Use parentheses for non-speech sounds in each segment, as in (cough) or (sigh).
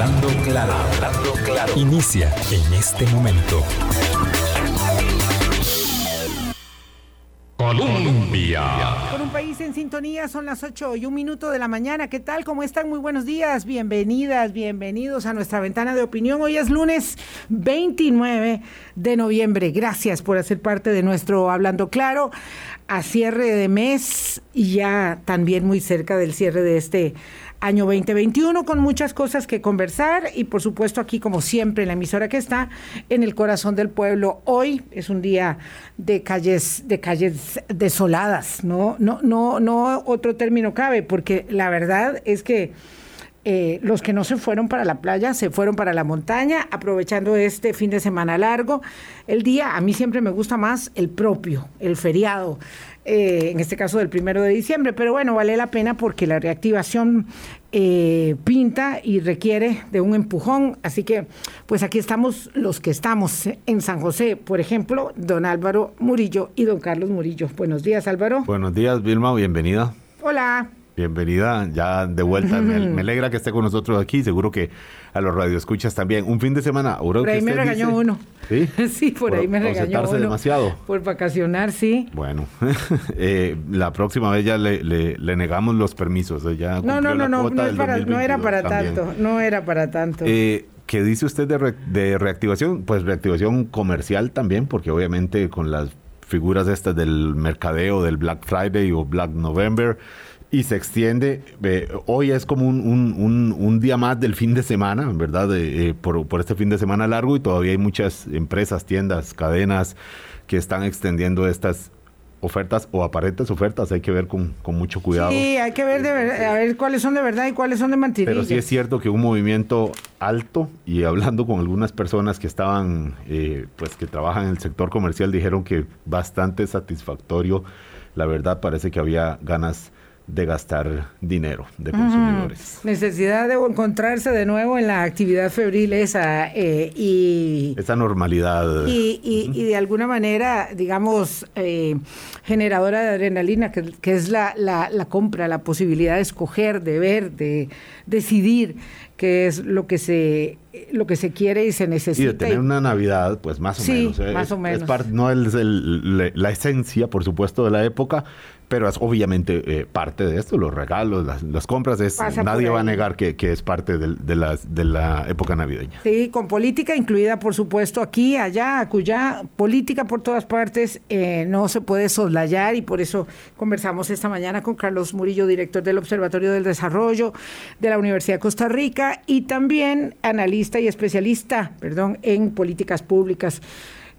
Hablando claro, hablando claro. Inicia en este momento. Colombia. Con un país en sintonía, son las 8 y un minuto de la mañana. ¿Qué tal? ¿Cómo están? Muy buenos días. Bienvenidas, bienvenidos a nuestra ventana de opinión. Hoy es lunes 29 de noviembre. Gracias por hacer parte de nuestro Hablando Claro a cierre de mes y ya también muy cerca del cierre de este año 2021 con muchas cosas que conversar y por supuesto aquí como siempre en la emisora que está en el corazón del pueblo. Hoy es un día de calles de calles desoladas, no no no no otro término cabe porque la verdad es que eh, los que no se fueron para la playa se fueron para la montaña, aprovechando este fin de semana largo. El día, a mí siempre me gusta más el propio, el feriado, eh, en este caso del primero de diciembre, pero bueno, vale la pena porque la reactivación eh, pinta y requiere de un empujón. Así que, pues aquí estamos los que estamos en San José, por ejemplo, don Álvaro Murillo y don Carlos Murillo. Buenos días, Álvaro. Buenos días, Vilma, bienvenida. Hola. Bienvenida, ya de vuelta. me, (laughs) alegra que esté con nosotros aquí. Seguro que a los radioescuchas también. Un fin de semana. Por ahí me regañó uno. ¿Sí? (laughs) sí, por, ahí me regañó uno. demasiado. Por vacacionar, sí. Bueno, (laughs) eh, la próxima vez ya le, le, negamos los permisos. Ya no, no, no, no, no, era para tanto. No era para tanto. Eh, ¿Qué dice usted de, de reactivación? Pues reactivación comercial también, porque obviamente con las figuras estas del mercadeo, del Black Friday o Black November, y se extiende. hoy es como un, un, un, día más del fin de semana, ¿verdad? Eh, por, por, este fin de semana largo y todavía hay muchas empresas, tiendas, cadenas que están extendiendo estas ofertas o aparentes ofertas, hay que ver con, con mucho cuidado. Sí, hay que ver de a ver cuáles son de verdad y cuáles son de mentira. Pero sí es cierto que un movimiento alto y hablando con algunas personas que estaban, eh, pues que trabajan en el sector comercial, dijeron que bastante satisfactorio. La verdad parece que había ganas de gastar dinero de consumidores. Necesidad de encontrarse de nuevo en la actividad febril esa eh, y... Esa normalidad. Y, y, de alguna manera, digamos, eh, generadora de adrenalina, que, que es la, la, la, compra, la posibilidad de escoger, de ver, de decidir qué es lo que se lo que se quiere y se necesita. Y de tener una Navidad, pues más o menos. Sí, más o menos. no es la esencia, por supuesto, de la época, pero es obviamente eh, parte de esto, los regalos, las, compras, es, nadie va a negar que, es parte de, de, de la época navideña. Sí, con política incluida, por supuesto, aquí, allá, acullá, política por todas partes, eh, no se puede soslayar y por eso conversamos esta mañana con Carlos Murillo, director del Observatorio del Desarrollo de la Universidad de Costa Rica y también analista y especialista, perdón, en políticas públicas.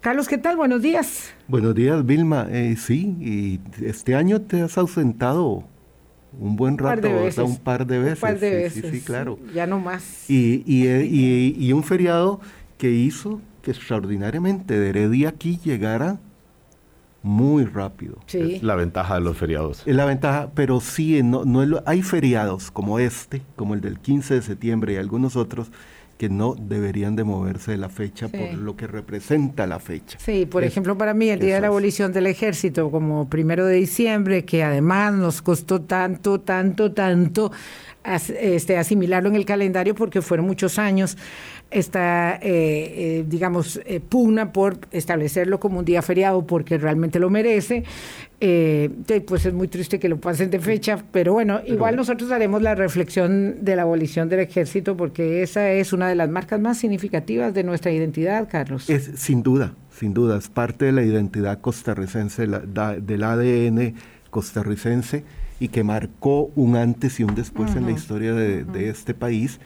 Carlos, ¿qué tal? Buenos días. Buenos días, Vilma. Eh, sí, y este año te has ausentado un buen rato, un par de veces. Un par de veces. Un par de veces. Sí, claro. Ya no más. Y, y, y, un feriado que hizo que extraordinariamente de Heredia aquí llegara muy rápido. Sí. Es la ventaja de los feriados. Es la ventaja, pero sí, no, no hay feriados como este, como el del 15 de septiembre y algunos otros, que no deberían de moverse de la fecha por lo que representa la fecha. Sí, por ejemplo, para mí el día de la abolición del ejército como primero de diciembre, que además nos costó tanto, tanto, tanto este, asimilarlo en el calendario porque fueron muchos años esta, eh, eh, digamos, eh, pugna por establecerlo como un día feriado porque realmente lo merece. pues es muy triste que lo pasen de fecha, pero bueno, igual nosotros haremos la reflexión de la abolición del ejército porque esa es una de las marcas más significativas de nuestra identidad, Carlos. Es sin duda, sin duda, es parte de la identidad costarricense, del ADN costarricense y que marcó un antes y un después en la historia de, este país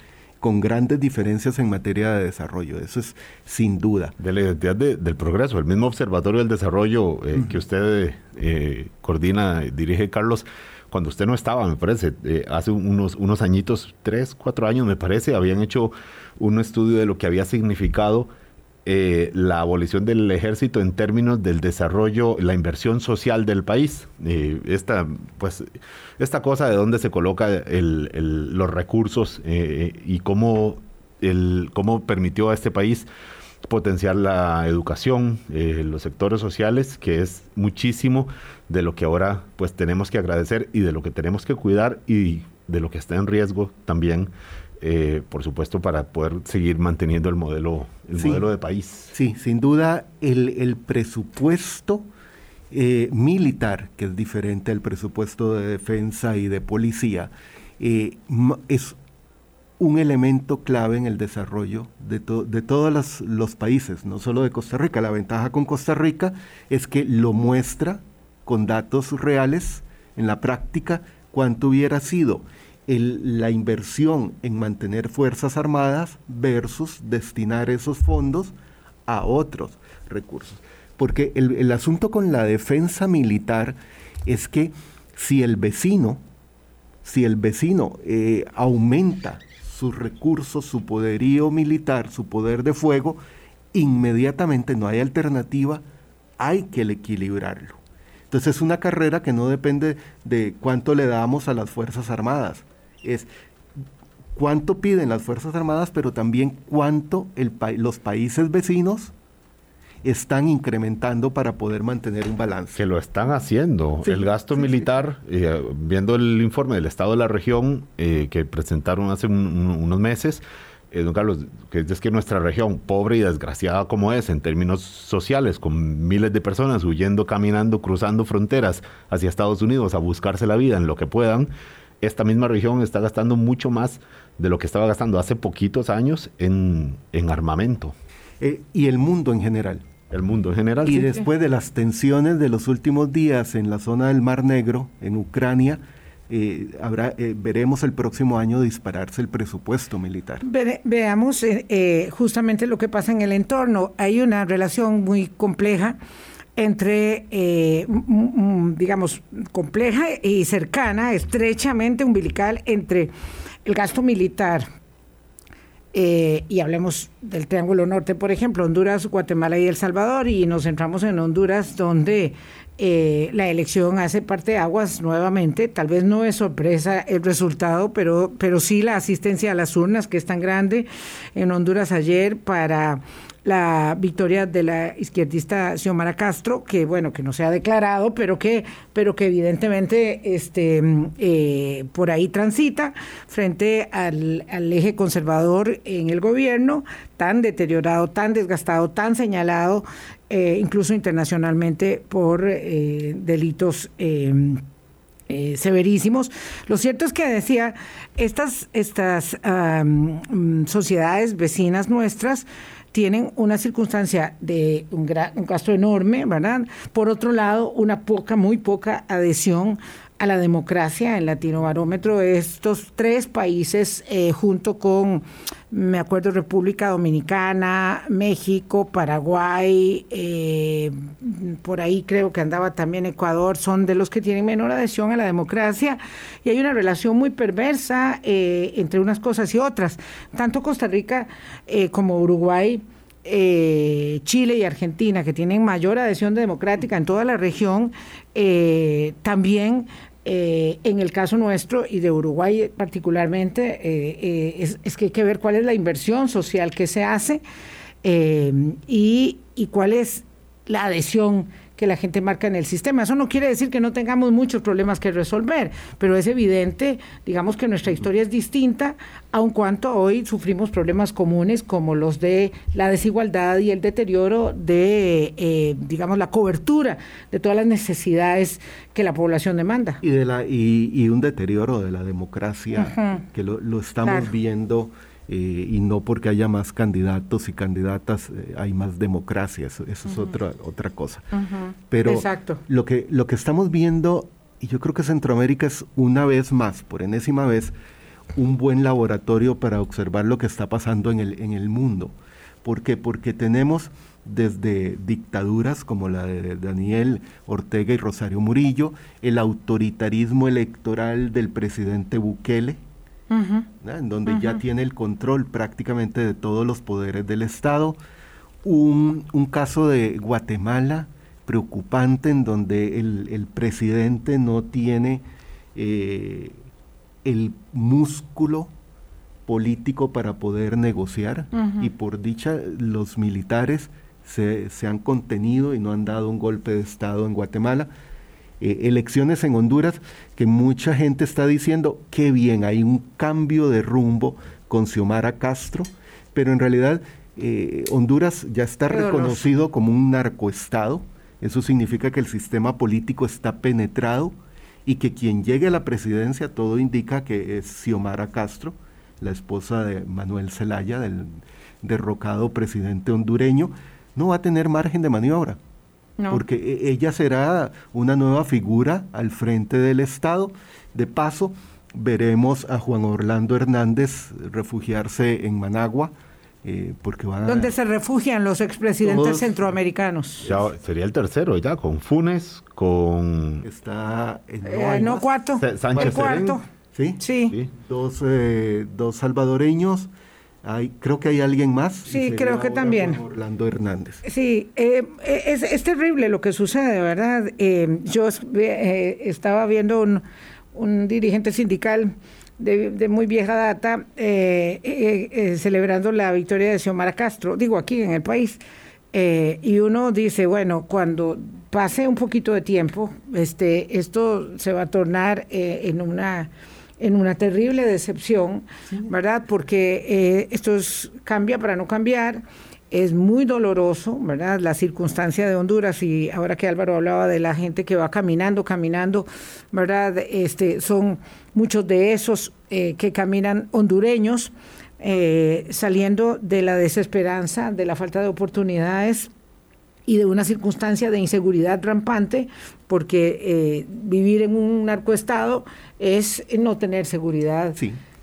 con grandes diferencias en materia de desarrollo, eso es sin duda. De la identidad del progreso, el mismo Observatorio del Desarrollo eh, que usted eh, coordina, dirige, Carlos, cuando usted no estaba, me parece, eh, hace unos, unos añitos, tres, cuatro años, me parece, habían hecho un estudio de lo que había significado eh, la abolición del ejército en términos del desarrollo, la inversión social del país. Eh, esta, pues, esta cosa de dónde se coloca los recursos eh, y cómo, el, cómo permitió a este país potenciar la educación, los sectores sociales, que es muchísimo de lo que ahora pues tenemos que agradecer y de lo que tenemos que cuidar y de lo que está en riesgo también eh, por supuesto, para poder seguir manteniendo el modelo, el modelo de país. Sí, sin duda, el, presupuesto eh, militar, que es diferente al presupuesto de defensa y de policía, eh, es un elemento clave en el desarrollo de, de todos los, países, no solo de Costa Rica. La ventaja con Costa Rica es que lo muestra con datos reales en la práctica cuánto hubiera sido la inversión en mantener Fuerzas Armadas versus destinar esos fondos a otros recursos. Porque el, asunto con la defensa militar es que si el vecino, si el vecino eh, aumenta sus recursos, su poderío militar, su poder de fuego, inmediatamente no hay alternativa, hay que equilibrarlo. Entonces es una carrera que no depende de cuánto le damos a las Fuerzas Armadas, es cuánto piden las Fuerzas Armadas, pero también cuánto los países vecinos están incrementando para poder mantener un balance. Que lo están haciendo. el gasto militar, eh, viendo el informe del Estado de la región eh, que presentaron hace unos meses, eh, don Carlos, que es que nuestra región, pobre y desgraciada como es en términos sociales, con miles de personas huyendo, caminando, cruzando fronteras hacia Estados Unidos a buscarse la vida en lo que puedan, esta misma región está gastando mucho más de lo que estaba gastando hace poquitos años en, armamento. Eh, y el mundo en general. El mundo en general. Y después de las tensiones de los últimos días en la zona del Mar Negro, en Ucrania, eh, habrá, eh, veremos el próximo año dispararse el presupuesto militar. veamos justamente lo que pasa en el entorno. Hay una relación muy compleja entre, eh, digamos, compleja y cercana, estrechamente umbilical entre el gasto militar. Eh, y hablemos del Triángulo Norte, por ejemplo, Honduras, Guatemala y El Salvador, y nos centramos en Honduras, donde eh, la elección hace parte de aguas nuevamente. Tal vez no es sorpresa el resultado, pero, pero sí la asistencia a las urnas, que es tan grande en Honduras ayer para la victoria de la izquierdista Xiomara Castro, que bueno, que no se ha declarado, pero que, pero que evidentemente este, eh, por ahí transita frente al, eje conservador en el gobierno, tan deteriorado, tan desgastado, tan señalado, eh, incluso internacionalmente por eh, delitos. severísimos. Lo cierto es que decía, estas, estas sociedades vecinas nuestras tienen una circunstancia de un, gasto enorme, ¿verdad? Por otro lado, una poca, muy poca adhesión a la democracia en Latino Barómetro. Estos tres países, eh, junto con, me acuerdo, República Dominicana, México, Paraguay, eh, por ahí creo que andaba también Ecuador, son de los que tienen menor adhesión a la democracia y hay una relación muy perversa eh, entre unas cosas y otras. Tanto Costa Rica como Uruguay eh, Chile y Argentina, que tienen mayor adhesión democrática en toda la región, eh, también eh, en el caso nuestro y de Uruguay particularmente, es, es, que hay que ver cuál es la inversión social que se hace y, y cuál es la adhesión que la gente marca en el sistema. Eso no quiere decir que no tengamos muchos problemas que resolver, pero es evidente, digamos que nuestra historia es distinta, aun cuanto hoy sufrimos problemas comunes como los de la desigualdad y el deterioro de, eh, digamos, la cobertura de todas las necesidades que la población demanda. Y, de la, y, un deterioro de la democracia que lo, estamos viendo eh, y no porque haya más candidatos y candidatas eh, hay más democracia, eso, es otra, otra cosa. Pero Lo, que, lo que estamos viendo, y yo creo que Centroamérica es una vez más, por enésima vez, un buen laboratorio para observar lo que está pasando en el, en el mundo. ¿Por qué? Porque tenemos desde dictaduras como la de Daniel Ortega y Rosario Murillo, el autoritarismo electoral del presidente Bukele, en donde ya tiene el control prácticamente de todos los poderes del Estado. Un, caso de Guatemala preocupante en donde el, presidente no tiene eh, el músculo político para poder negociar y por dicha los militares se, se, han contenido y no han dado un golpe de Estado en Guatemala. Eh, elecciones en Honduras que mucha gente está diciendo, qué bien, hay un cambio de rumbo con Xiomara Castro, pero en realidad eh, Honduras ya está reconocido como un narcoestado. Eso significa que el sistema político está penetrado y que quien llegue a la presidencia, todo indica que es Xiomara Castro, la esposa de Manuel Zelaya, del derrocado presidente hondureño, no va a tener margen de maniobra. Porque e, ella será una nueva figura al frente del Estado. De paso, veremos a Juan Orlando Hernández refugiarse en Managua, eh, porque ¿Dónde se refugian los expresidentes centroamericanos? Ya sería el tercero, ya, con Funes, con... Está... En, eh, no, cuarto. Sánchez el cuarto. ¿Sí? Sí. Dos, eh, dos salvadoreños. Hay, creo que hay alguien más. Sí, creo que también. Orlando Hernández. Sí, es, es, terrible lo que sucede, ¿verdad? yo estaba viendo un, un dirigente sindical de, muy vieja data, eh, eh, eh, celebrando la victoria de Xiomara Castro, digo aquí en el país. y uno dice, bueno, cuando pase un poquito de tiempo, este, esto se va a tornar en una en una terrible decepción, ¿verdad? Porque esto cambia para no cambiar es muy doloroso, ¿verdad? La circunstancia de Honduras y ahora que Álvaro hablaba de la gente que va caminando, caminando, ¿verdad? Este, son muchos de esos eh, que caminan hondureños, eh, saliendo de la desesperanza, de la falta de oportunidades y de una circunstancia de inseguridad rampante, porque eh, vivir en un narcoestado es no tener seguridad.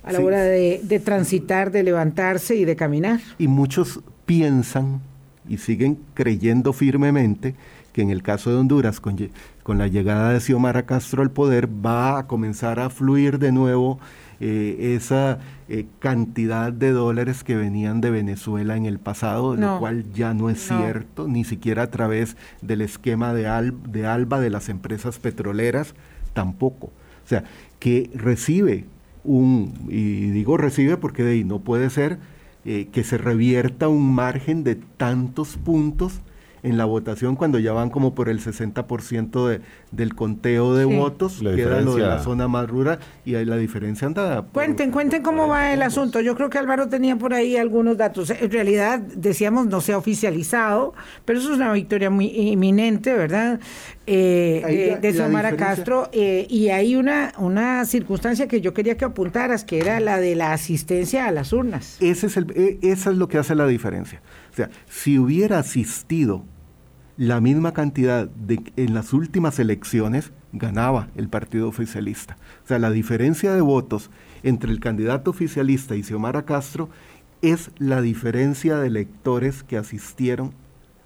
a la hora de, de, transitar, de levantarse y de caminar. Y muchos piensan y siguen creyendo firmemente que en el caso de Honduras, con, con la llegada de Xiomara Castro al poder, va a comenzar a fluir de nuevo eh, esa eh, cantidad de dólares que venían de Venezuela en el pasado, lo cual ya no es cierto, ni siquiera a través del esquema de, de ALBA de las empresas petroleras, tampoco. O sea, que recibe un, y digo recibe porque de ahí no puede ser eh, que se revierta un margen de tantos puntos en la votación cuando ya van como por el 60% de, del conteo de votos, queda lo de la zona más rural y ahí la diferencia anda. cuenten, cuenten cómo va el asunto. Yo creo que Álvaro tenía por ahí algunos datos. En realidad, decíamos, no se ha oficializado, pero eso es una victoria muy inminente, ¿verdad? Eh, de Xiomara Castro. Eh, y hay una, una circunstancia que yo quería que apuntaras, que era la de la asistencia a las urnas. Ese es el, e, esa es lo que hace la diferencia. O sea, si hubiera asistido la misma cantidad de, en las últimas elecciones, ganaba el partido oficialista. O sea, la diferencia de votos entre el candidato oficialista y Xiomara Castro es la diferencia de electores que asistieron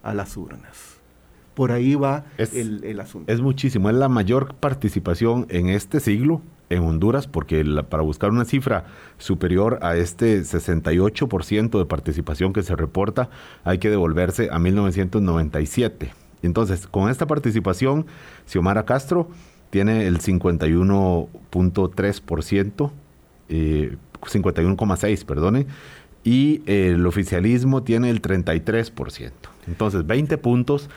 a las urnas. Por ahí va el, el, asunto. Es muchísimo, es la mayor participación en este siglo en Honduras, porque para buscar una cifra superior a este 68% de participación que se reporta, hay que devolverse a 1997. Entonces, con esta participación, Xiomara Castro tiene el 51.3%, 51,6, eh, perdone, y el oficialismo tiene el 33%. Entonces, 20 puntos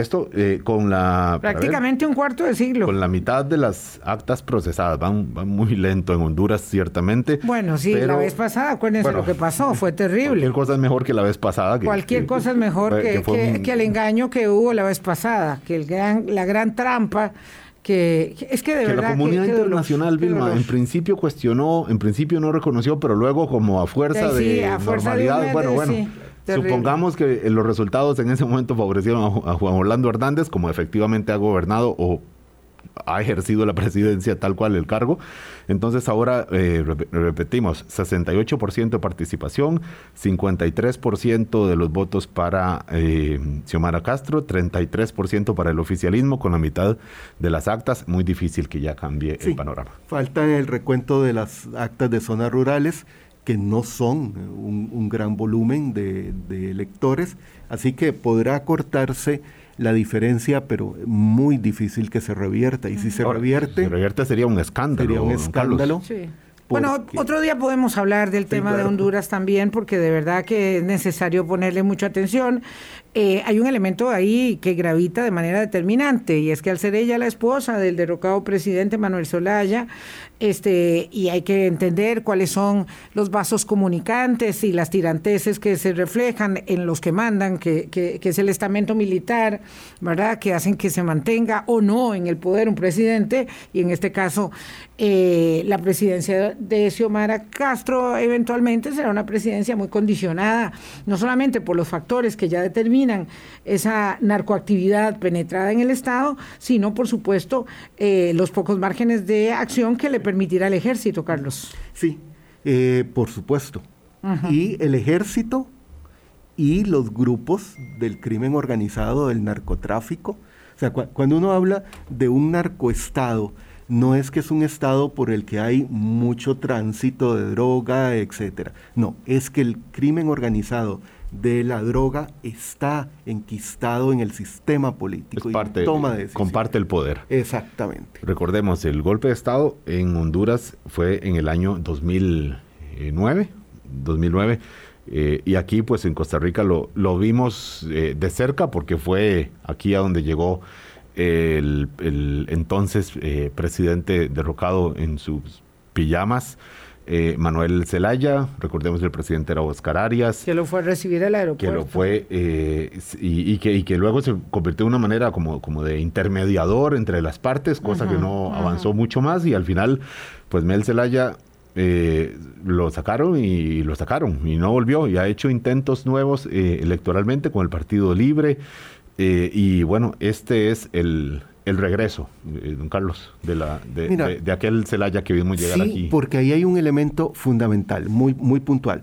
esto eh, con la... Prácticamente un cuarto de siglo. Con la mitad de las actas procesadas. Van, muy lento en Honduras, ciertamente. Bueno, sí, la vez pasada, acuérdense lo que pasó, fue terrible. Cualquier cosa es mejor que la vez pasada. cualquier cosa es mejor que, que, el engaño que hubo la vez pasada, que el gran, la gran trampa que es que de verdad la comunidad internacional Vilma en principio cuestionó en principio no reconoció pero luego como a fuerza de normalidad bueno bueno Supongamos que eh, los resultados en ese momento favorecieron a, Juan Orlando Hernández, como efectivamente ha gobernado o ha ejercido la presidencia tal cual el cargo. Entonces ahora eh, repetimos, 68% de participación, 53% de los votos para eh, Xiomara Castro, 33% para el oficialismo, con la mitad de las actas. Muy difícil que ya cambie el panorama. Falta el recuento de las actas de zonas rurales que no son un, gran volumen de, electores, así que podrá cortarse la diferencia, pero muy difícil que se revierta. Y si se revierte... Si revierte sería un escándalo. Sería un escándalo. Bueno, otro día podemos hablar del tema de Honduras también, porque de verdad que es necesario ponerle mucha atención. Eh, hay un elemento ahí que gravita de manera determinante, y es que al ser ella la esposa del derrocado presidente Manuel Solaya, este, y hay que entender cuáles son los vasos comunicantes y las tiranteses que se reflejan en los que mandan, que, que, es el estamento militar, ¿verdad? Que hacen que se mantenga o no en el poder un presidente, y en este caso eh, la presidencia de Xiomara Castro eventualmente será una presidencia muy condicionada, no solamente por los factores que ya determinan esa narcoactividad penetrada en el Estado, sino por supuesto eh, los pocos márgenes de acción que le permitirá el ejército, Carlos. Sí, eh, por supuesto. Y el ejército y los grupos del crimen organizado, del narcotráfico. O sea, cuando uno habla de un narcoestado, no es que es un estado por el que hay mucho tránsito de droga, etcétera. No, es que el crimen organizado de la droga está enquistado en el sistema político y toma de comparte el poder. Exactamente. Recordemos, el golpe de Estado en Honduras fue en el año 2009, 2009 eh, y aquí pues en Costa Rica lo, lo vimos eh, de cerca porque fue aquí a donde llegó el, entonces eh, presidente derrocado en sus pijamas. Eh, Manuel Zelaya, recordemos que el presidente era Oscar Arias. Que lo fue a recibir al aeropuerto. Que lo fue, eh, y, que, y que luego se convirtió en una manera como, como de intermediador entre las partes, cosa que no avanzó mucho más, y al final, pues Mel Zelaya lo sacaron y lo sacaron, y no volvió, y ha hecho intentos nuevos electoralmente con el Partido Libre. Eh, y bueno, este es el, regreso, eh, don Carlos, de, la, de, aquel Celaya que vimos llegar sí, aquí. porque ahí hay un elemento fundamental, muy, muy puntual.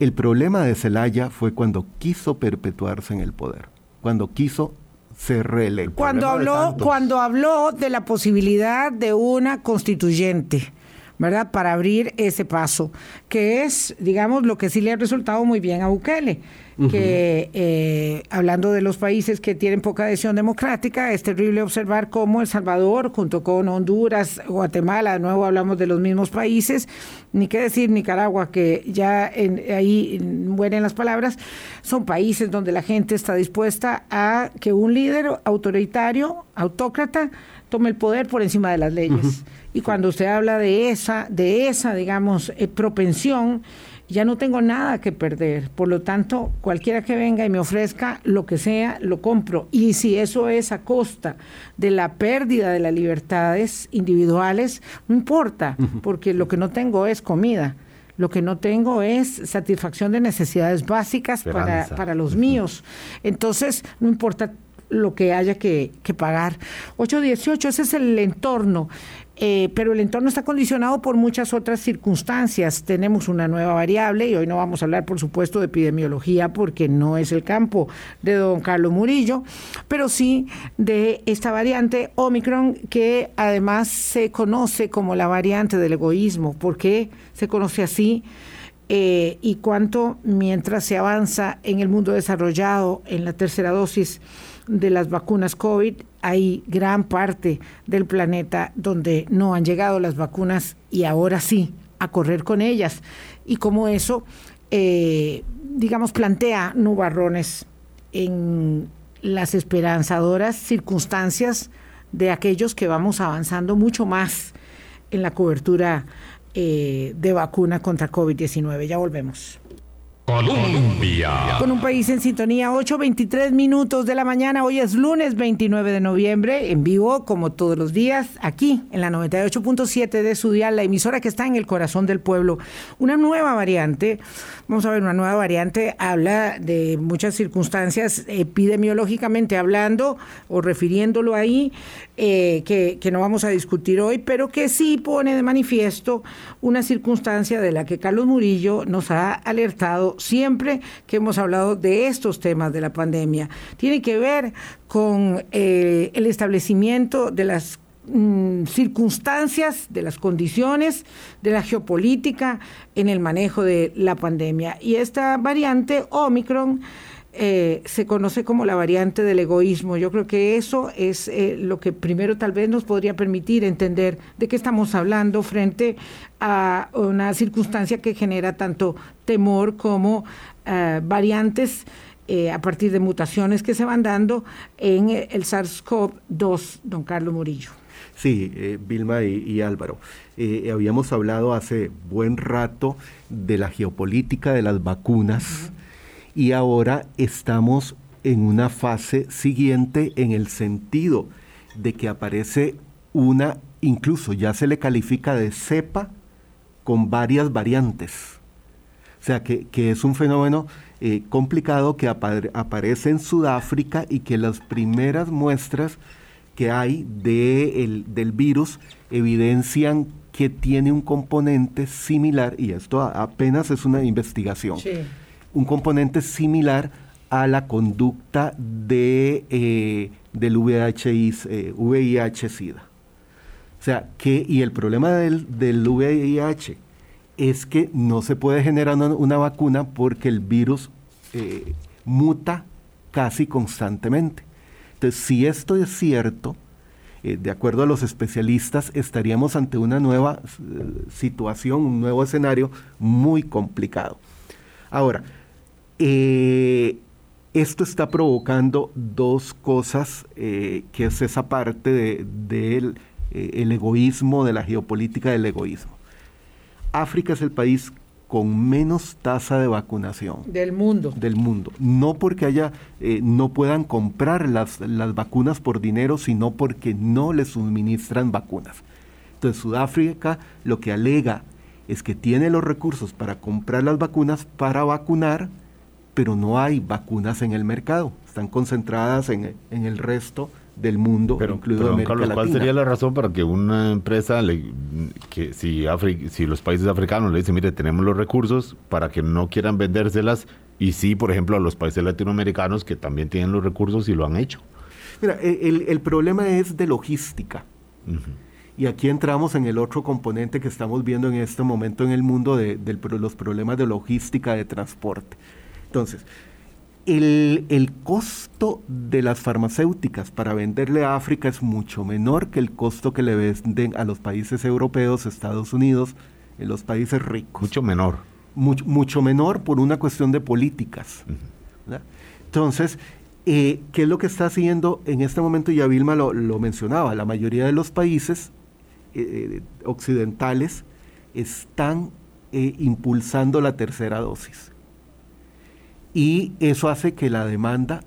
El problema de Celaya fue cuando quiso perpetuarse en el poder, cuando quiso ser reelecto. Cuando habló, cuando habló de la posibilidad de una constituyente. ¿Verdad? Para abrir ese paso, que es, digamos, lo que sí le ha resultado muy bien a Bukele que eh, hablando de los países que tienen poca adhesión democrática, es terrible observar cómo El Salvador, junto con Honduras, Guatemala, de nuevo hablamos de los mismos países, ni qué decir Nicaragua, que ya ahí mueren las palabras, son países donde la gente está dispuesta a que un líder autoritario, autócrata, tome el poder por encima de las leyes. Y cuando usted habla de esa, de esa, digamos, eh, propensión, ya no tengo nada que perder. Por lo tanto, cualquiera que venga y me ofrezca lo que sea, lo compro. Y si eso es a costa de la pérdida de las libertades individuales, no importa, porque lo que no tengo es comida. Lo que no tengo es satisfacción de necesidades básicas para, para, los míos. Entonces, no importa lo que haya que, que pagar. 818, ese es el entorno. Eh, pero el entorno está condicionado por muchas otras circunstancias. Tenemos una nueva variable y hoy no vamos a hablar, por supuesto, de epidemiología porque no es el campo de don Carlos Murillo, pero sí de esta variante Omicron que además se conoce como la variante del egoísmo. ¿Por qué se conoce así? Eh, y cuánto mientras se avanza en el mundo desarrollado en la tercera dosis de las vacunas COVID, hay gran parte del planeta donde no han llegado las vacunas y ahora sí, a correr con ellas. Y como eso, eh, digamos, plantea nubarrones en las esperanzadoras circunstancias de aquellos que vamos avanzando mucho más en la cobertura eh, de vacuna contra COVID-19. Ya volvemos. Con un país en sintonía, 8.23 minutos de la mañana. Hoy es lunes 29 de noviembre, en vivo, como todos los días, aquí en la 98.7 de su la emisora que está en el corazón del pueblo. Una nueva variante, vamos a ver, una nueva variante habla de muchas circunstancias epidemiológicamente hablando o refiriéndolo ahí, eh, que no vamos a discutir hoy, pero que sí pone de manifiesto una circunstancia de la que Carlos Murillo nos ha alertado siempre que hemos hablado de estos temas de la pandemia. Tiene que ver con eh, el establecimiento de las mm, circunstancias, de las condiciones, de la geopolítica en el manejo de la pandemia. Y esta variante Omicron eh, se conoce como la variante del egoísmo. Yo creo que eso es eh, lo que primero tal vez nos podría permitir entender de qué estamos hablando frente a una circunstancia que genera tanto temor como eh, variantes a partir de mutaciones que se van dando en el SARS-CoV-2, don Carlos Murillo. Sí, Vilma y, Álvaro. habíamos hablado hace buen rato de la geopolítica de las vacunas y ahora estamos en una fase siguiente en el sentido de que aparece una, incluso ya se le califica de cepa con varias variantes. O sea, que, es un fenómeno eh, complicado que aparece en Sudáfrica y que las primeras muestras que hay de del virus evidencian que tiene un componente similar, y esto apenas es una investigación, un componente similar a la conducta de, eh, del VIH-Sida. O sea, que, y el problema del, del VIH es que no se puede generar una, vacuna porque el virus eh, muta casi constantemente. Entonces, si esto es cierto, eh, de acuerdo a los especialistas, estaríamos ante una nueva situación, un nuevo escenario muy complicado. Ahora, eh, esto está provocando dos cosas, eh, que es esa parte del eh, egoísmo, de la geopolítica del egoísmo. África es el país con menos tasa de vacunación. Del mundo. Del mundo. No porque haya, no puedan comprar las, las vacunas por dinero, sino porque no les suministran vacunas. Entonces Sudáfrica lo que alega es que tiene los recursos para comprar las vacunas para vacunar pero no hay vacunas en el mercado. Están concentradas en, el resto del mundo, pero, incluido América Carlos, ¿cuál sería la razón para que una empresa, que si, si los países africanos le dicen, mire, tenemos los recursos para que no quieran vendérselas, y sí, por ejemplo, a los países latinoamericanos que también tienen los recursos y lo han hecho? Mira, e, el, problema es de logística. Y aquí entramos en el otro componente que estamos viendo en este momento en el mundo de los problemas de logística de transporte. Entonces, el, costo de las farmacéuticas para venderle a África es mucho menor que el costo que le venden a los países europeos, Estados Unidos, en los países ricos. Mucho menor. Mucho, menor por una cuestión de políticas. Entonces, eh, ¿qué es lo que está haciendo en este momento? Ya Vilma lo, mencionaba, la mayoría de los países eh, eh, occidentales están impulsando la tercera dosis y eso hace que la demanda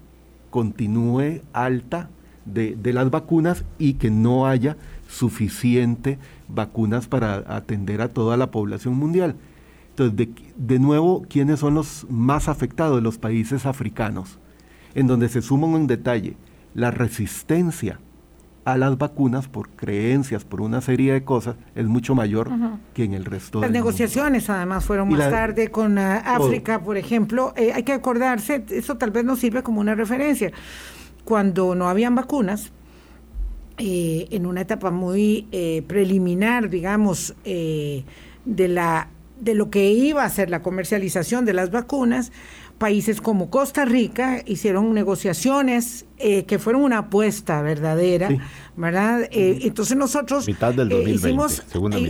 continúe alta de, las vacunas y que no haya suficiente vacunas para atender a toda la población mundial. Entonces, de, de, nuevo, ¿quiénes son los más afectados? Los países africanos, en donde se suman en detalle la resistencia a las vacunas por creencias, por una serie de cosas, es mucho mayor que en el resto Las negociaciones además fueron más tarde con ah, África, por ejemplo. Eh, hay que acordarse, eso tal vez nos sirve como una referencia. Cuando no habían vacunas, eh, en una etapa muy eh, preliminar, digamos, de, la, de lo que iba a ser la comercialización de las vacunas, países como Costa Rica hicieron negociaciones eh, que fueron una apuesta verdadera, ¿verdad? Eh, entonces nosotros eh, hicimos,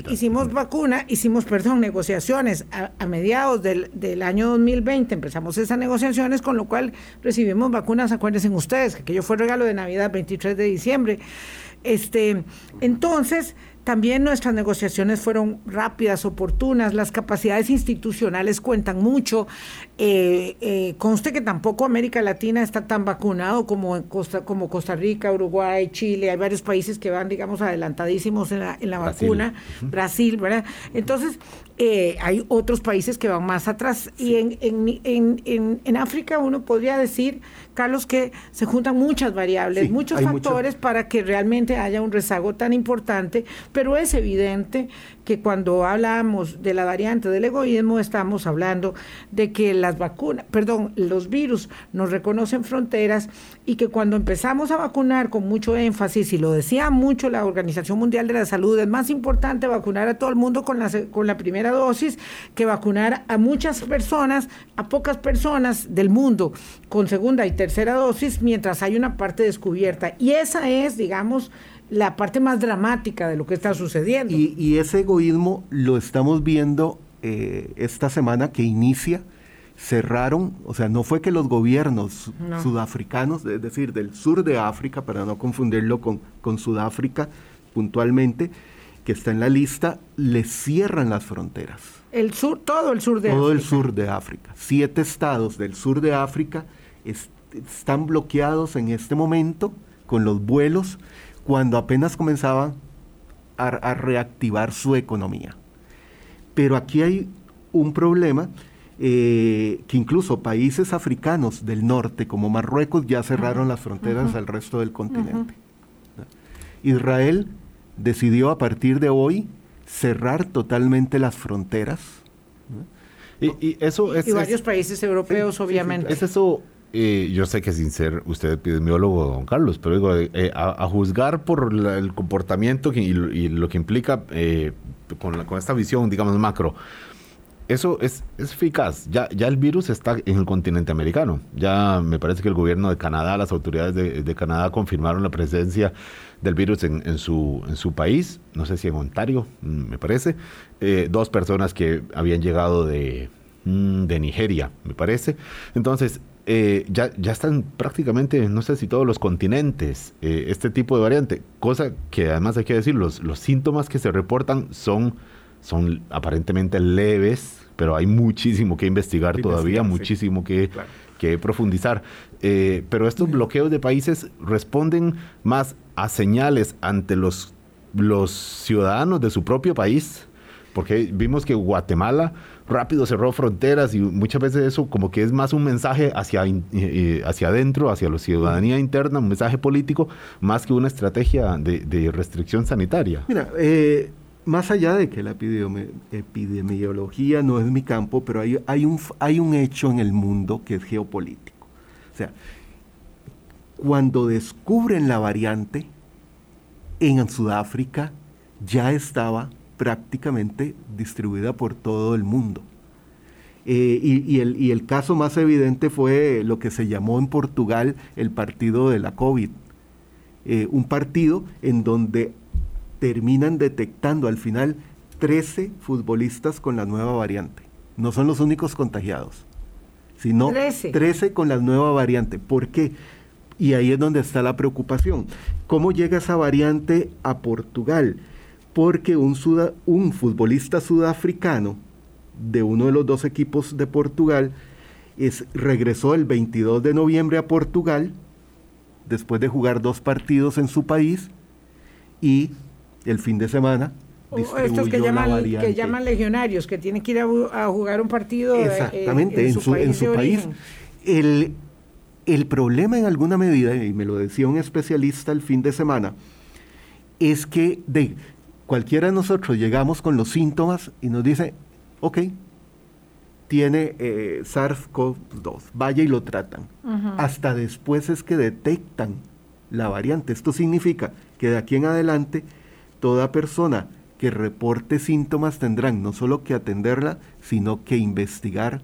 hicimos vacuna, hicimos, perdón, negociaciones a, mediados del, del, año 2020, empezamos esas negociaciones, con lo cual recibimos vacunas, acuérdense ustedes, que aquello fue regalo de Navidad 23 de diciembre. Este, entonces, también nuestras negociaciones fueron rápidas, oportunas, las capacidades institucionales cuentan mucho. Eh, eh, conste que tampoco América Latina está tan vacunado como, Costa, como Costa Rica, Uruguay, Chile. Hay varios países que van, digamos, adelantadísimos en la, en la vacuna. Brasil, ¿verdad? Entonces, eh, hay otros países que van más atrás. Y en, en, en, en, África uno podría decir, Carlos, que se juntan muchas variables, muchos factores para que realmente haya un rezago tan importante, pero es evidente que cuando hablamos de la variante del egoísmo estamos hablando de que las vacunas, perdón, los virus nos reconocen fronteras y que cuando empezamos a vacunar con mucho énfasis, y lo decía mucho la Organización Mundial de la Salud, es más importante vacunar a todo el mundo con la, con la primera dosis que vacunar a muchas personas, a pocas personas del mundo con segunda y tercera dosis, mientras hay una parte descubierta. Y esa es, digamos, la parte más dramática de lo que está sucediendo. Y, ese egoísmo lo estamos viendo eh, esta semana que inicia. Cerraron, o sea, no fue que los gobiernos sudafricanos, es decir, del sur de África, para no confundirlo con, con Sudáfrica puntualmente, que está en la lista, le cierran las fronteras. El sur, todo el sur de África. Todo el sur de África. Siete estados del sur de África están bloqueados en este momento con los vuelos cuando apenas comenzaban a, reactivar su economía. Pero aquí hay un problema eh, que incluso países africanos del norte, como Marruecos, ya cerraron las fronteras al resto del continente. Israel decidió a partir de hoy cerrar totalmente las fronteras. Y, eso es, y varios países europeos, obviamente. es eso eh, yo sé que sin ser usted epidemiólogo, don Carlos, pero digo, eh, a, juzgar por el comportamiento y, lo que implica eh, con, con, esta visión, digamos, macro, eso es, eficaz. Ya, ya el virus está en el continente americano. Ya me parece que el gobierno de Canadá, las autoridades de, Canadá confirmaron la presencia del virus en, su, en su país, no sé si en Ontario, mm, me parece. dos personas que habían llegado de, mm, de Nigeria, me parece. Entonces, eh, ya, ya están prácticamente, no sé si todos los continentes, eh, este tipo de variante, cosa que además hay que decir, los, los síntomas que se reportan son, son aparentemente leves, pero hay muchísimo que investigar todavía, muchísimo que, que profundizar. Eh, pero estos bloqueos de países responden más a señales ante los, los ciudadanos de su propio país, porque vimos que Guatemala rápido cerró fronteras y muchas veces eso como que es más un mensaje hacia, hacia adentro, hacia la ciudadanía interna, un mensaje político, más que una estrategia de, restricción sanitaria. Mira, eh, más allá de que la epidemiología no es mi campo, pero hay, un, hay un hecho en el mundo que es geopolítico. O sea, cuando descubren la variante en Sudáfrica, ya estaba prácticamente distribuida por todo el mundo. Eh, y, el, caso más evidente fue lo que se llamó en Portugal el partido de la COVID. Eh, un partido en donde terminan detectando al final 13 futbolistas con la nueva variante. No son los únicos contagiados, sino 13, con la nueva variante. ¿Por qué? Y ahí es donde está la preocupación. ¿Cómo llega esa variante a Portugal? Porque un, un futbolista sudafricano de uno de los dos equipos de Portugal es, regresó el 22 de noviembre a Portugal después de jugar dos partidos en su país y el fin de semana estos que llaman, que llaman legionarios, que tienen que ir a, jugar un partido eh, Exactamente, en, su, país. El, el problema en alguna medida, y me lo decía un especialista el fin de semana, es que de, cualquiera de nosotros llegamos con los síntomas y nos dice, ok, tiene eh, SARS-CoV-2, vaya y lo tratan. Hasta después es que detectan la variante. Esto significa que de aquí en adelante toda persona que reporte síntomas tendrán no solo que atenderla, sino que investigar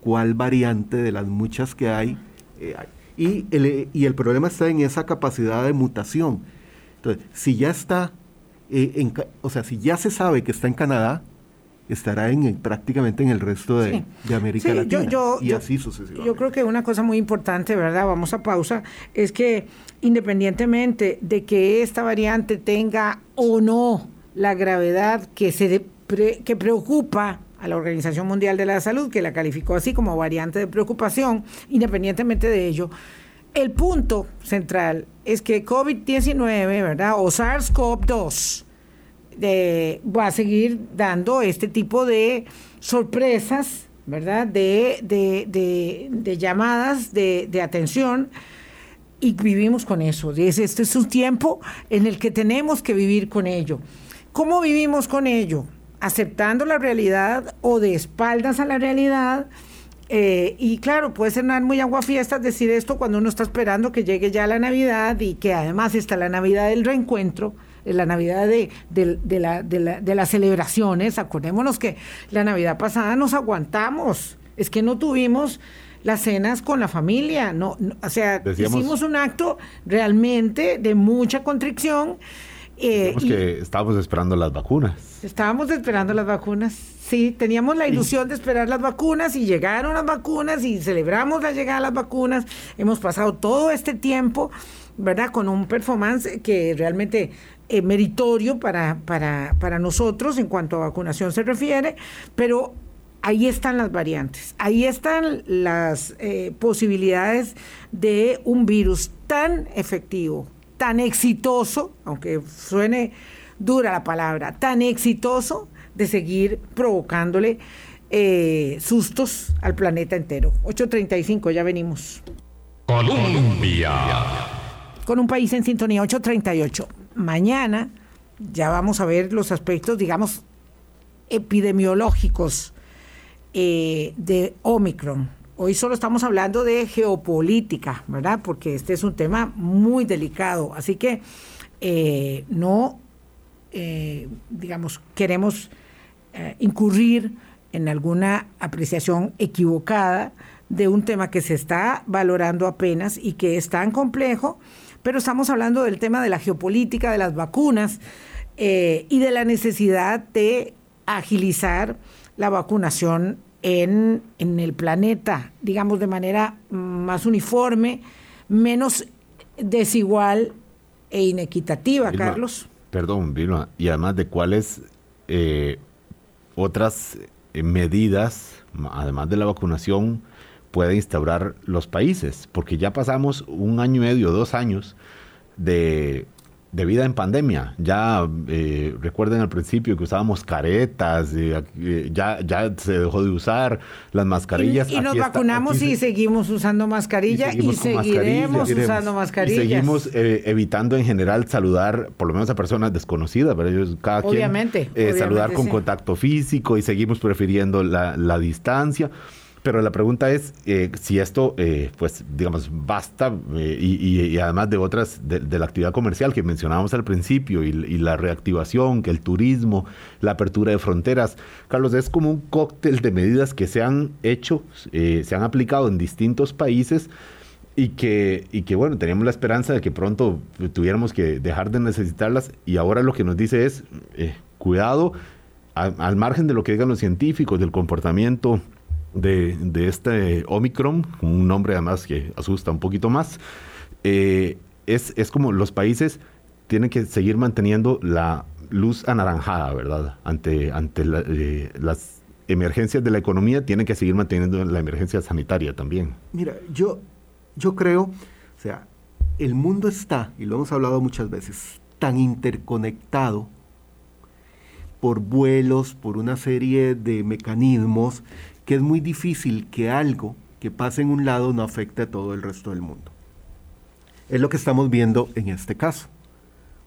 cuál variante de las muchas que hay. Eh, y, el, y el problema está en esa capacidad de mutación. Entonces, si ya está eh, o sea, si ya se sabe que está en Canadá, estará en, prácticamente en el resto de, América Latina y así sucesivamente. Yo creo que una cosa muy importante, ¿verdad? Vamos a pausa, es que independientemente de que esta variante tenga o no la gravedad que se que preocupa a la Organización Mundial de la Salud, que la calificó así como variante de preocupación, independientemente de ello, el punto central es que COVID-19, ¿verdad? O SARS-CoV-2 va a seguir dando este tipo de sorpresas, ¿verdad? De, llamadas de, atención y vivimos con eso. Este es un tiempo en el que tenemos que vivir con ello. ¿Cómo vivimos con ello? Aceptando la realidad o de espaldas a la realidad eh, y claro, puede ser muy agua fiestas decir esto cuando uno está esperando que llegue ya la Navidad y que además está la Navidad del reencuentro, la Navidad de, de, las celebraciones. Acordémonos que la Navidad pasada nos aguantamos. Es que no tuvimos las cenas con la familia. No, o sea, hicimos un acto realmente de mucha contrición. Eh, que estábamos esperando las vacunas. Estábamos esperando las vacunas. Sí, teníamos la ilusión de esperar las vacunas y llegaron las vacunas y celebramos la llegada de las vacunas. Hemos pasado todo este tiempo, ¿verdad? Con un performance que realmente es meritorio para, para, para nosotros en cuanto a vacunación se refiere, pero ahí están las variantes, ahí están las eh, posibilidades de un virus tan efectivo, tan exitoso, aunque suene dura la palabra, tan exitoso de seguir provocándole eh, sustos al planeta entero. 8.35, ya venimos. Colombia. Con un país en sintonía, 8.38. Mañana ya vamos a ver los aspectos, digamos, epidemiológicos eh, de Omicron. Hoy solo estamos hablando de geopolítica, ¿verdad? Porque este es un tema muy delicado. Así que eh, no, eh, digamos, queremos incurrir en alguna apreciación equivocada de un tema que se está valorando apenas y que es tan complejo, pero estamos hablando del tema de la geopolítica, de las vacunas y de la necesidad de agilizar la vacunación en, el planeta, digamos de manera más uniforme, menos desigual e inequitativa, Carlos. Perdón, Vilma, y además de cuáles eh, otras eh, medidas, además de la vacunación, puede instaurar los países, porque ya pasamos un año y medio, dos años de de vida en pandemia. Ya eh, recuerden al principio que usábamos caretas, eh, ya, ya se dejó de usar las mascarillas. Y, nos vacunamos y seguimos usando mascarilla y, seguiremos usando mascarilla. Y seguimos eh, evitando en general saludar, por lo menos a personas desconocidas, pero ellos cada obviamente, quien saludar con contacto físico y seguimos prefiriendo la, la distancia. Pero la pregunta es eh, si esto, eh, pues, digamos, basta eh, y, además de otras, de, la actividad comercial que mencionábamos al principio y, la reactivación, que el turismo, la apertura de fronteras. Carlos, es como un cóctel de medidas que se han hecho, se han aplicado en distintos países y que, y que, bueno, teníamos la esperanza de que pronto tuviéramos que dejar de necesitarlas y ahora lo que nos dice es, cuidado, al margen de lo que digan los científicos, del comportamiento de, de este Omicron, un nombre además que asusta un poquito más, eh, es, es como los países tienen que seguir manteniendo la luz anaranjada, ¿verdad? Ante, ante eh, las emergencias de la economía, tienen que seguir manteniendo la emergencia sanitaria también. Mira, yo, yo creo, o sea, el mundo está, y lo hemos hablado muchas veces, tan interconectado por vuelos, por una serie de mecanismos que es muy difícil que algo que pase en un lado no afecte a todo el resto del mundo. Es lo que estamos viendo en este caso,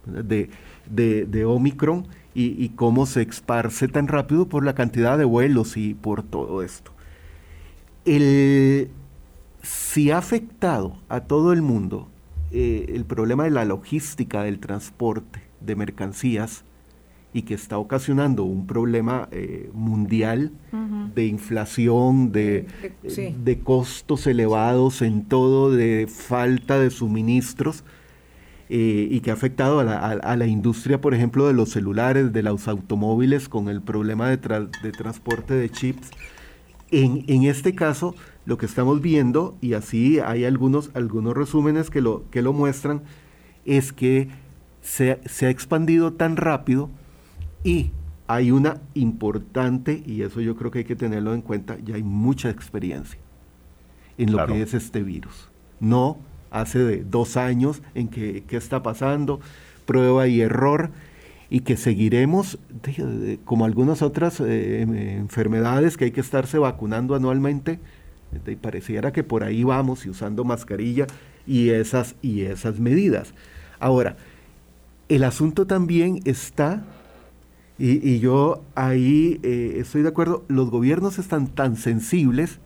de, de, Omicron y, cómo se esparce tan rápido por la cantidad de vuelos y por todo esto. El, si ha afectado a todo el mundo eh, el problema de la logística del transporte de mercancías, y que está ocasionando un problema eh, mundial de inflación, de, de, costos elevados en todo, de falta de suministros. Eh, y que ha afectado a la, a, la, industria, por ejemplo, de los celulares, de los automóviles, con el problema de, de transporte de chips. En, en, este caso, lo que estamos viendo, y así hay algunos, algunos resúmenes que lo, que lo muestran, es que se, se ha expandido tan rápido y hay una importante, y eso yo creo que hay que tenerlo en cuenta, ya hay mucha experiencia en lo que es este virus. No hace de dos años en que qué está pasando, prueba y error, y que seguiremos, como algunas otras eh, em, enfermedades que hay que estarse vacunando anualmente, y pareciera que por ahí vamos y usando mascarilla y esas, y esas medidas. Ahora, el asunto también está y, yo ahí eh, estoy de acuerdo, los gobiernos están tan sensibles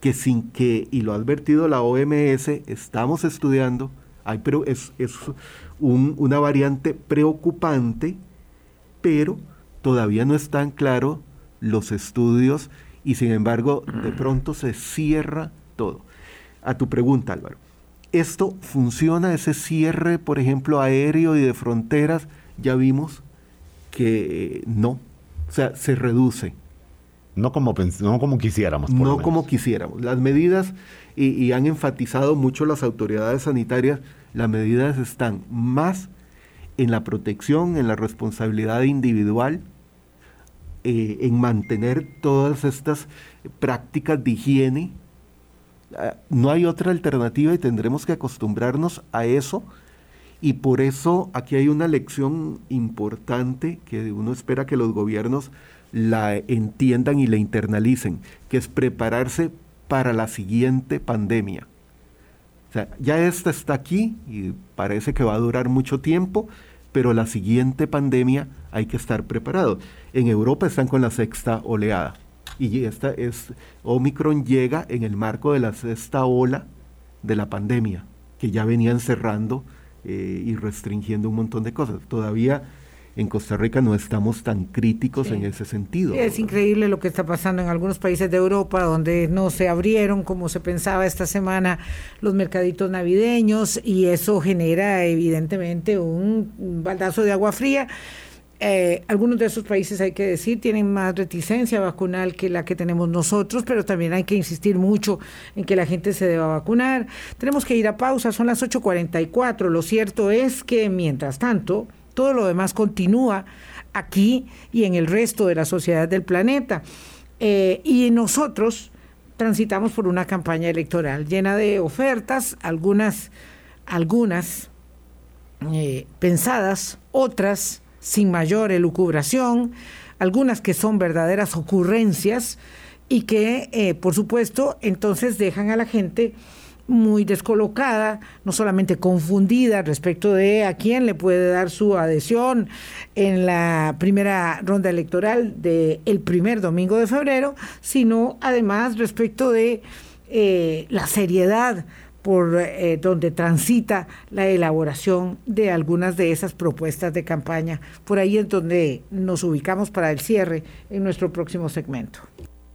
que sin que, y lo ha advertido la OMS, estamos estudiando Hay, pero es, es una variante preocupante, pero todavía no están claros los estudios y sin embargo de pronto se cierra todo. A tu pregunta, Álvaro, ¿esto funciona, ese cierre, por ejemplo, aéreo y de fronteras? Ya vimos que no, o sea, se reduce. No como, no como quisiéramos. no como quisiéramos. Las medidas, y, han enfatizado mucho las autoridades sanitarias, las medidas están más en la protección, en la responsabilidad individual, eh, en mantener todas estas prácticas de higiene. Ah, no hay otra alternativa y tendremos que acostumbrarnos a eso. Y por eso aquí hay una lección importante que uno espera que los gobiernos la entiendan y la internalicen, que es prepararse para la siguiente pandemia. Ya esta está aquí y parece que va a durar mucho tiempo, pero la siguiente pandemia hay que estar preparado. En Europa están con la sexta oleada y esta es Omicron llega en el marco de la sexta ola de la pandemia, que ya venían cerrando eh, y restringiendo un montón de cosas. Todavía en Costa Rica no estamos tan críticos en ese sentido. es increíble lo que está pasando en algunos países de Europa donde no se abrieron como se pensaba esta semana los mercaditos navideños y eso genera evidentemente un, baldazo de agua fría. Eh, algunos de esos países, hay que decir, tienen más reticencia vacunal que la que tenemos nosotros, pero también hay que insistir mucho en que la gente se deba vacunar. Tenemos que ir a pausa, son las 8.44. Lo cierto es que, mientras tanto, todo lo demás continúa aquí y en el resto de la sociedad del planeta. Eh, y nosotros transitamos por una campaña electoral llena de ofertas, algunas, algunas eh, pensadas, otras sin mayor elucubración, algunas que son verdaderas ocurrencias y que, eh, por supuesto, entonces dejan a la gente muy descolocada, no solamente confundida respecto de a quién le puede dar su adhesión en la primera ronda electoral del el primer domingo de febrero, sino además respecto de eh, la seriedad por eh, donde transita la elaboración de algunas de esas propuestas de campaña. Por ahí es donde nos ubicamos para el cierre en nuestro próximo segmento.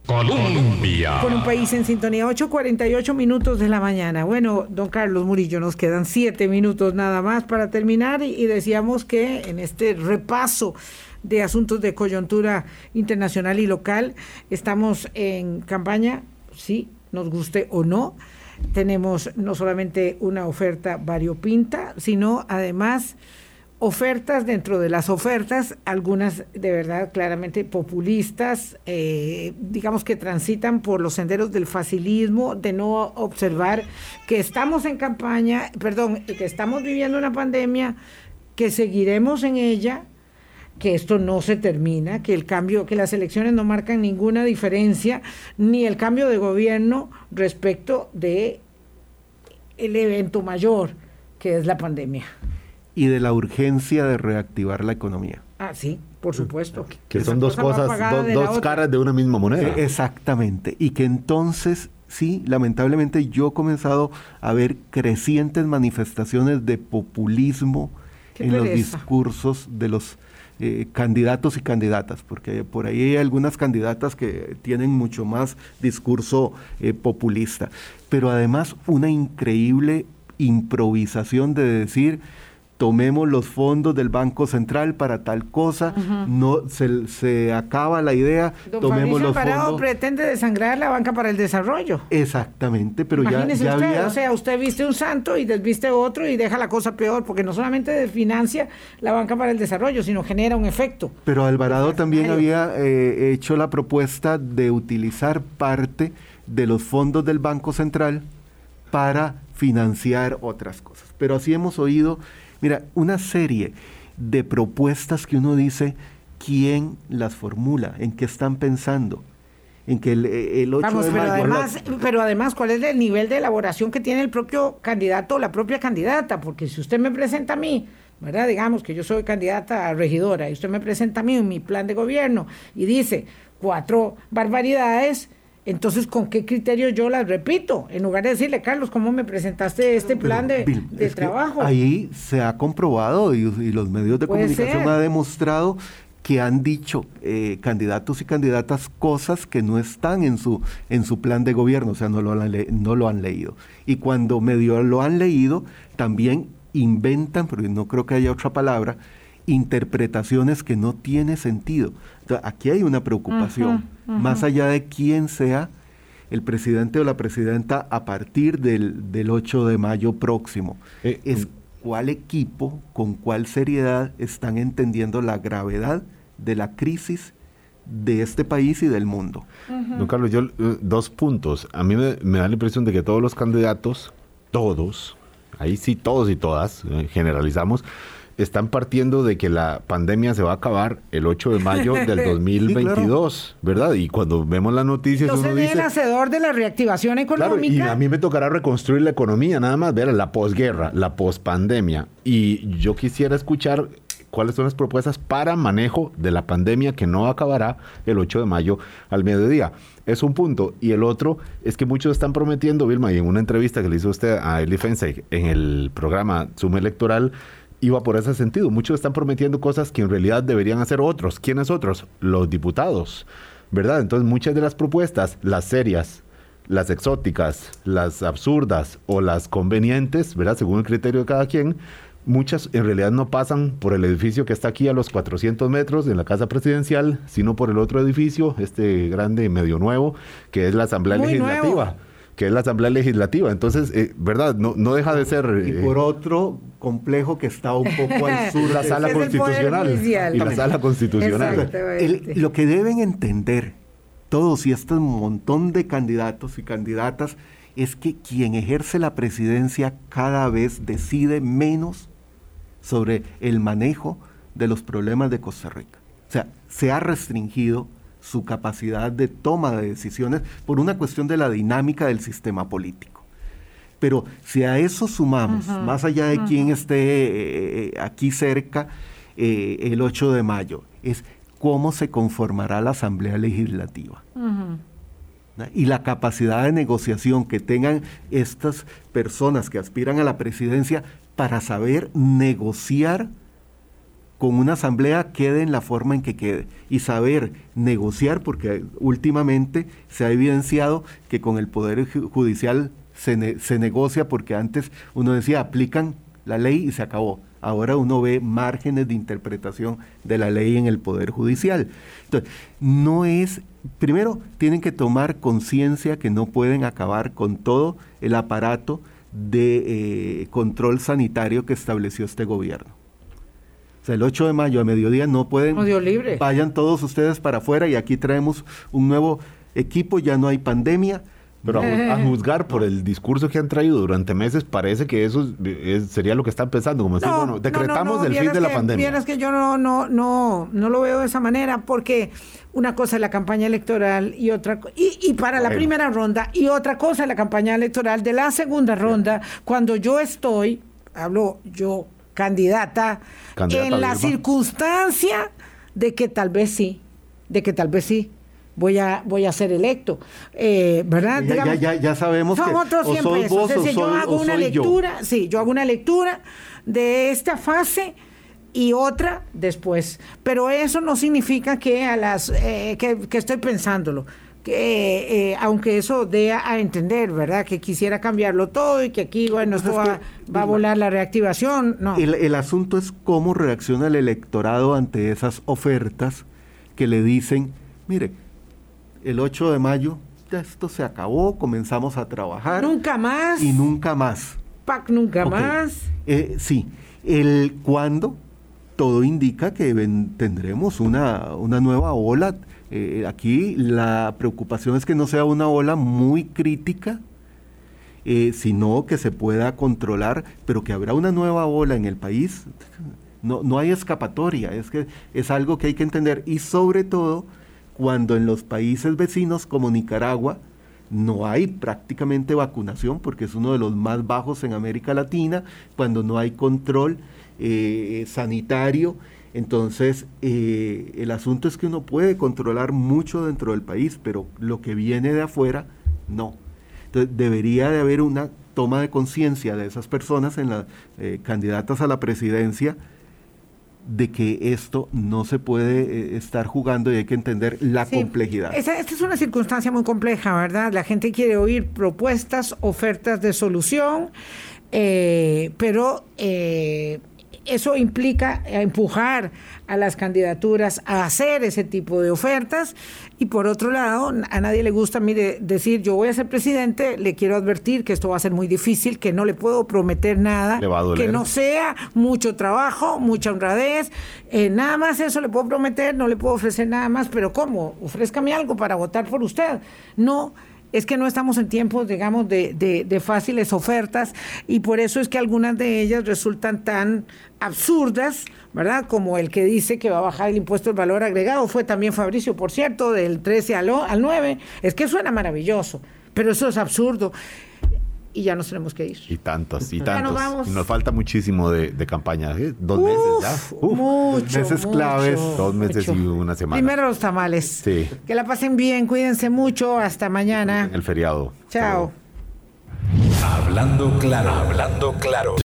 Colombia. Con un país en sintonía, 8.48 minutos de la mañana. Bueno, don Carlos Murillo, nos quedan siete minutos nada más para terminar y, decíamos que en este repaso de asuntos de coyuntura internacional y local, estamos en campaña, sí, nos guste o no. Tenemos no solamente una oferta variopinta, sino además ofertas dentro de las ofertas, algunas de verdad claramente populistas, eh, digamos que transitan por los senderos del facilismo, de no observar que estamos en campaña, perdón, que estamos viviendo una pandemia, que seguiremos en ella, que esto no se termina, que el cambio, que las elecciones no marcan ninguna diferencia, ni el cambio de gobierno respecto de el evento mayor que es la pandemia y de la urgencia de reactivar la economía. Ah, sí, por supuesto. Que, son dos cosas, dos caras de una misma moneda. E, exactamente. Y que entonces, sí, lamentablemente yo he comenzado a ver crecientes manifestaciones de populismo en los discursos de los eh, candidatos y candidatas, porque por ahí hay algunas candidatas que tienen mucho más discurso eh, populista, pero además una increíble improvisación de decir tomemos los fondos del Banco Central para tal cosa, no se, se, acaba la idea, tomemos los fondos. pretende desangrar la banca para el desarrollo. Exactamente, pero ya, ya usted, o sea, usted viste un santo y desviste otro y deja la cosa peor, porque no solamente desfinancia la banca para el desarrollo, sino genera un efecto. Pero Alvarado también había eh, hecho la propuesta de utilizar parte de los fondos del Banco Central para financiar otras cosas. Pero así hemos oído Mira, una serie de propuestas que uno dice, ¿quién las formula? ¿En qué están pensando? En que el, el 8 Vamos, pero, además, pero además, ¿cuál es el nivel de elaboración que tiene el propio candidato o la propia candidata? Porque si usted me presenta a mí, ¿verdad? Digamos que yo soy candidata a regidora y usted me presenta a mí en mi plan de gobierno y dice cuatro barbaridades, Entonces, ¿con qué criterio yo las repito? En lugar de decirle, Carlos, ¿cómo me presentaste este plan de, trabajo? Ahí se ha comprobado y, los medios de comunicación han demostrado que han dicho eh, candidatos y candidatas cosas que no están en su, en su plan de gobierno, o sea, no lo, han no lo han leído. Y cuando medio lo han leído, también inventan, pero no creo que haya otra palabra, interpretaciones que no tiene sentido. aquí hay una preocupación, más allá de quién sea el presidente o la presidenta a partir del, del 8 de mayo próximo. Eh, es mm. cuál equipo, con cuál seriedad están entendiendo la gravedad de la crisis de este país y del mundo. Don Carlos, yo eh, dos puntos. A mí me, me, da la impresión de que todos los candidatos, todos, ahí sí todos y todas, eh, generalizamos, están partiendo de que la pandemia se va a acabar el 8 de mayo del (laughs) 2022, ¿verdad? Y cuando vemos las noticias no uno dice... el hacedor de la reactivación económica. y a mí me tocará reconstruir la economía, nada más ver la posguerra, la pospandemia. Y yo quisiera escuchar cuáles son las propuestas para manejo de la pandemia que no acabará el 8 de mayo al mediodía. Es un punto. Y el otro es que muchos están prometiendo, Vilma, y en una entrevista que le hizo usted a Eli Fensey en el programa Suma Electoral, iba por ese sentido. Muchos están prometiendo cosas que en realidad deberían hacer otros. ¿Quiénes otros? Los diputados, ¿verdad? Entonces muchas de las propuestas, las serias, las exóticas, las absurdas o las convenientes, ¿verdad? Según el criterio de cada quien, muchas en realidad no pasan por el edificio que está aquí a los 400 metros en la Casa Presidencial, sino por el otro edificio, este grande medio nuevo, que es la Asamblea Legislativa que es la Asamblea Legislativa. Entonces, eh, ¿verdad? No, no deja de ser... y por eh, otro complejo que está un poco al (laughs) sur. la sala constitucional. Y la sala constitucional. lo que deben entender todos y este montón de candidatos y candidatas es que quien ejerce la presidencia cada vez decide menos sobre el manejo de los problemas de Costa Rica. O sea, se ha restringido su capacidad de toma de decisiones por una cuestión de la dinámica del sistema político. Pero si a eso sumamos, más allá de quién esté eh, eh, aquí cerca eh, el 8 de mayo, es cómo se conformará la Asamblea Legislativa. Y la capacidad de negociación que tengan estas personas que aspiran a la presidencia para saber negociar con una asamblea quede en la forma en que quede y saber negociar, porque últimamente se ha evidenciado que con el Poder Judicial se, se negocia, porque antes uno decía aplican la ley y se acabó. Ahora uno ve márgenes de interpretación de la ley en el Poder Judicial. Entonces, no es, primero, tienen que tomar conciencia que no pueden acabar con todo el aparato de eh, control sanitario que estableció este gobierno. O sea, el 8 de mayo a mediodía no pueden... libre. Vayan todos ustedes para afuera y aquí traemos un nuevo equipo, ya no hay pandemia. Pero a, (laughs) juzgar por el discurso que han traído durante meses, parece que eso sería lo que están pensando, como decir, bueno, decretamos el fin de la pandemia. es que yo no, no, no, no lo veo de esa manera, porque una cosa es la campaña electoral y otra y, y para la primera ronda, y otra cosa es la campaña electoral de la segunda ronda, cuando yo estoy, hablo yo candidata, en la circunstancia de que tal vez sí, de que tal vez sí voy a voy a ser electo, eh, ¿verdad? Ya, ya, sabemos que otros siempre eso. yo hago una lectura, sí, yo hago una lectura de esta fase y otra después, pero eso no significa que a las eh, que, que estoy pensándolo que eh, aunque eso dé a entender, ¿verdad? Que quisiera cambiarlo todo y que aquí, bueno, esto va, a volar la reactivación. No. El, asunto es cómo reacciona el electorado ante esas ofertas que le dicen, mire, el 8 de mayo ya esto se acabó, comenzamos a trabajar. Nunca más. Y nunca más. PAC nunca más. Eh, sí, el cuándo, todo indica que tendremos una, una nueva ola eh, aquí la preocupación es que no sea una ola muy crítica, eh, sino que se pueda controlar, pero que habrá una nueva ola en el país. No, no hay escapatoria, es que es algo que hay que entender. Y sobre todo cuando en los países vecinos como Nicaragua no hay prácticamente vacunación, porque es uno de los más bajos en América Latina, cuando no hay control eh, sanitario Entonces, eh, el asunto es que uno puede controlar mucho dentro del país, pero lo que viene de afuera, no. Entonces, debería de haber una toma de conciencia de esas personas en las eh, candidatas a la presidencia de que esto no se puede eh, estar jugando y hay que entender la complejidad. esta es una circunstancia muy compleja, ¿verdad? La gente quiere oír propuestas, ofertas de solución, pero eso implica empujar a las candidaturas a hacer ese tipo de ofertas y por otro lado, a nadie le gusta, mire, decir yo voy a ser presidente, le quiero advertir que esto va a ser muy difícil, que no le puedo prometer nada, que no sea mucho trabajo, mucha honradez, eh, nada más eso le puedo prometer, no le puedo ofrecer nada más, pero ¿cómo? Ofrézcame algo para votar por usted. No es que no estamos en tiempos, digamos, de, de, fáciles ofertas y por eso es que algunas de ellas resultan tan absurdas, ¿verdad? Como el que dice que va a bajar el impuesto del valor agregado, fue también Fabricio, por cierto, del 13 al, al 9. Es que suena maravilloso, pero eso es absurdo y ya nos tenemos que ir. Y tantos, y tantos. Nos, falta muchísimo de, campaña. ¿eh? Dos meses ya. Uf, meses claves. Dos meses y una semana. Primero los tamales. Sí. Que la pasen bien, cuídense mucho. Hasta mañana. El feriado. Chao. Hablando claro, hablando claro.